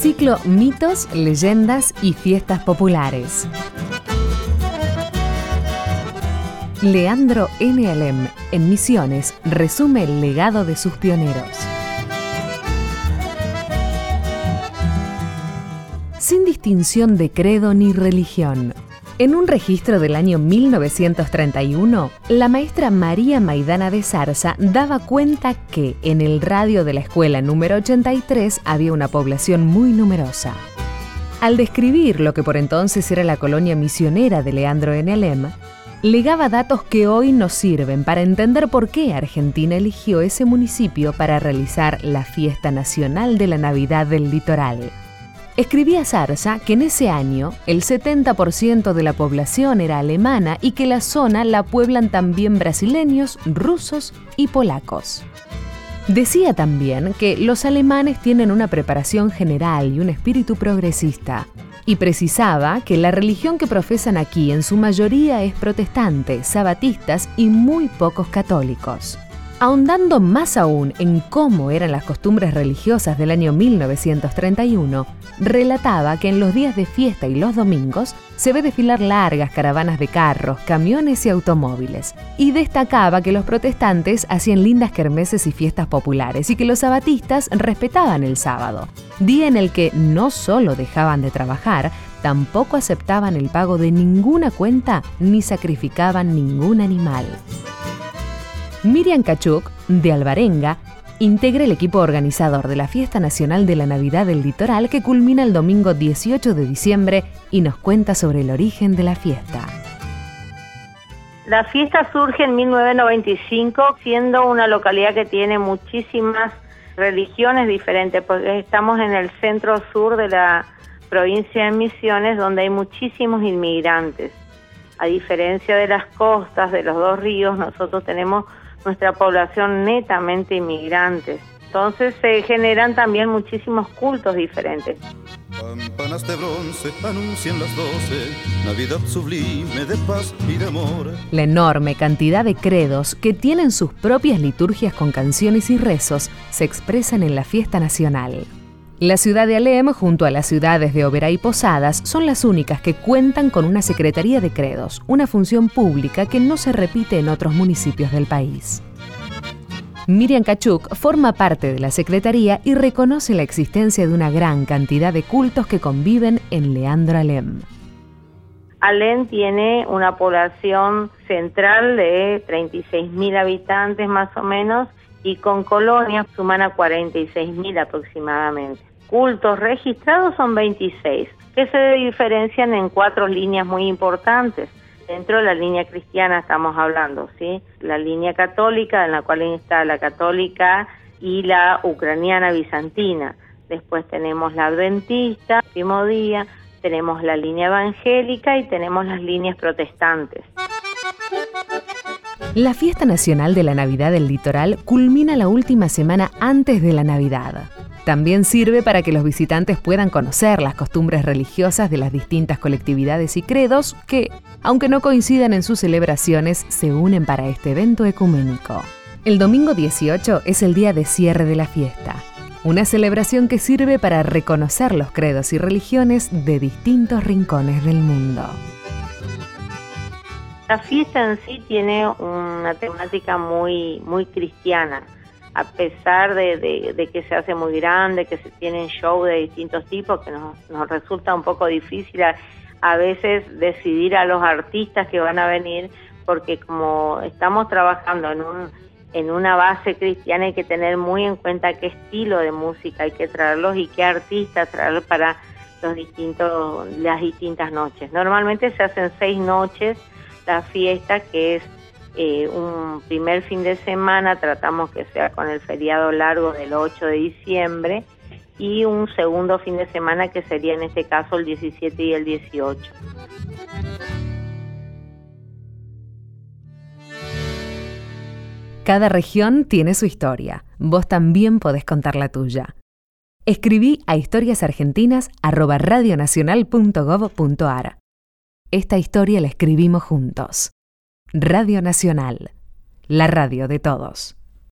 Ciclo Mitos, Leyendas y Fiestas Populares. Leandro N. Alem, en Misiones, resume el legado de sus pioneros. Sin distinción de credo ni religión, en un registro del año 1931, la maestra María Maidana de Zarza daba cuenta que en el radio de la escuela número 83 había una población muy numerosa. Al describir lo que por entonces era la colonia misionera de Leandro N. Alem, legaba datos que hoy nos sirven para entender por qué Argentina eligió ese municipio para realizar la fiesta nacional de la Navidad del litoral. Escribía Zarza que en ese año el 70% de la población era alemana y que la zona la pueblan también brasileños, rusos y polacos. Decía también que los alemanes tienen una preparación general y un espíritu progresista, y precisaba que la religión que profesan aquí en su mayoría es protestante, sabatistas y muy pocos católicos. Ahondando más aún en cómo eran las costumbres religiosas del año 1931, relataba que en los días de fiesta y los domingos se ve desfilar largas caravanas de carros, camiones y automóviles, y destacaba que los protestantes hacían lindas kermeses y fiestas populares y que los sabatistas respetaban el sábado, día en el que no solo dejaban de trabajar, tampoco aceptaban el pago de ninguna cuenta ni sacrificaban ningún animal. Miriam Cachuk, de Alvarenga, integra el equipo organizador de la Fiesta Nacional de la Navidad del Litoral que culmina el domingo 18 de diciembre y nos cuenta sobre el origen de la fiesta. La fiesta surge en 1995 siendo una localidad que tiene muchísimas religiones diferentes, porque estamos en el centro sur de la provincia de Misiones donde hay muchísimos inmigrantes. A diferencia de las costas de los dos ríos, nosotros tenemos nuestra población netamente inmigrantes. Entonces se generan también muchísimos cultos diferentes. Campanas de bronce anuncian las doce, Navidad sublime de paz y de amor. La enorme cantidad de credos que tienen sus propias liturgias con canciones y rezos se expresan en la fiesta nacional. La ciudad de Alem, junto a las ciudades de Oberá y Posadas, son las únicas que cuentan con una Secretaría de Credos, una función pública que no se repite en otros municipios del país. Miriam Kachuk forma parte de la Secretaría y reconoce la existencia de una gran cantidad de cultos que conviven en Leandro Alem. Alem tiene una población central de 36.000 habitantes más o menos y con colonias suman a 46.000 aproximadamente cultos registrados son 26, que se diferencian en cuatro líneas muy importantes. Dentro de la línea cristiana estamos hablando, ¿sí? La línea católica, en la cual está la católica y la ucraniana bizantina. Después tenemos la adventista, último día, tenemos la línea evangélica y tenemos las líneas protestantes. La fiesta nacional de la Navidad del Litoral culmina la última semana antes de la Navidad. También sirve para que los visitantes puedan conocer las costumbres religiosas de las distintas colectividades y credos que, aunque no coincidan en sus celebraciones, se unen para este evento ecuménico. El domingo 18 es el día de cierre de la fiesta, una celebración que sirve para reconocer los credos y religiones de distintos rincones del mundo. La fiesta en sí tiene una temática muy, muy cristiana a pesar de, que se hace muy grande, que se tienen shows de distintos tipos, que nos, nos resulta un poco difícil a, veces decidir a los artistas que van a venir, porque como estamos trabajando en un en una base cristiana hay que tener muy en cuenta qué estilo de música hay que traerlos y qué artistas traer para los distintos las distintas noches. Normalmente se hacen seis noches la fiesta que es eh, un primer fin de semana tratamos que sea con el feriado largo del 8 de diciembre y un segundo fin de semana que sería en este caso el 17 y el 18. Cada región tiene su historia. Vos también podés contar la tuya. Escribí a historiasargentinas.radionacional.gov.ar. Esta historia la escribimos juntos. Radio Nacional, la radio de todos.